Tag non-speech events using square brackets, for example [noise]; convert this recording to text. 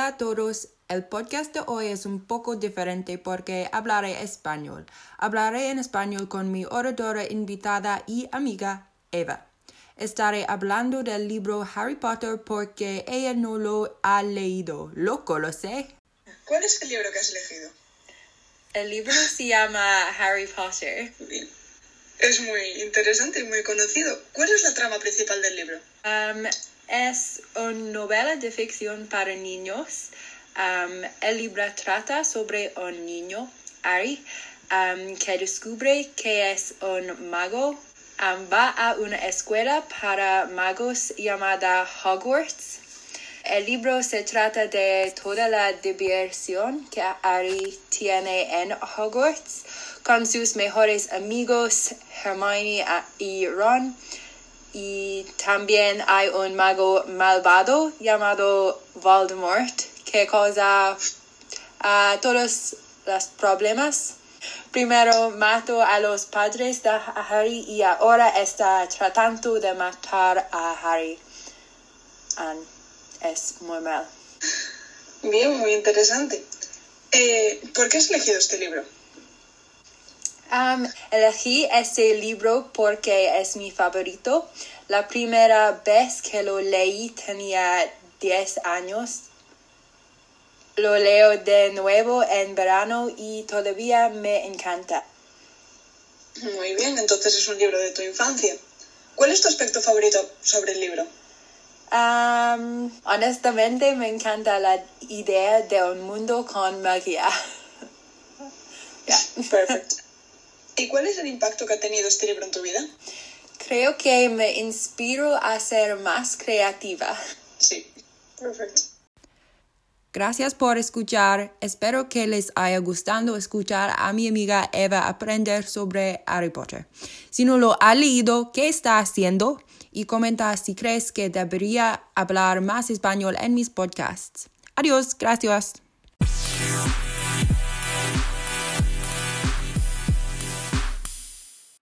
Hola a todos. El podcast de hoy es un poco diferente porque hablaré español. Hablaré en español con mi oradora invitada y amiga Eva. Estaré hablando del libro Harry Potter porque ella no lo ha leído. Loco, lo sé. ¿Cuál es el libro que has elegido? El libro se llama Harry Potter. Bien. Es muy interesante y muy conocido. ¿Cuál es la trama principal del libro? Um, es una novela de ficción para niños. Um, el libro trata sobre un niño, Harry, um, que descubre que es un mago. Um, va a una escuela para magos llamada Hogwarts. El libro se trata de toda la diversión que Harry tiene en Hogwarts con sus mejores amigos Hermione y Ron. Y también hay un mago malvado llamado Voldemort que causa a todos los problemas. Primero mató a los padres de Harry y ahora está tratando de matar a Harry. And es muy mal. Bien, muy interesante. Eh, ¿Por qué has elegido este libro? Um, elegí este libro porque es mi favorito. La primera vez que lo leí tenía 10 años. Lo leo de nuevo en verano y todavía me encanta. Muy bien, entonces es un libro de tu infancia. ¿Cuál es tu aspecto favorito sobre el libro? Um, honestamente me encanta la idea de un mundo con magia. [laughs] Perfecto. ¿Y cuál es el impacto que ha tenido este libro en tu vida? Creo que me inspiro a ser más creativa. Sí, perfecto. Gracias por escuchar. Espero que les haya gustado escuchar a mi amiga Eva aprender sobre Harry Potter. Si no lo ha leído, ¿qué está haciendo? Y comenta si crees que debería hablar más español en mis podcasts. Adiós, gracias.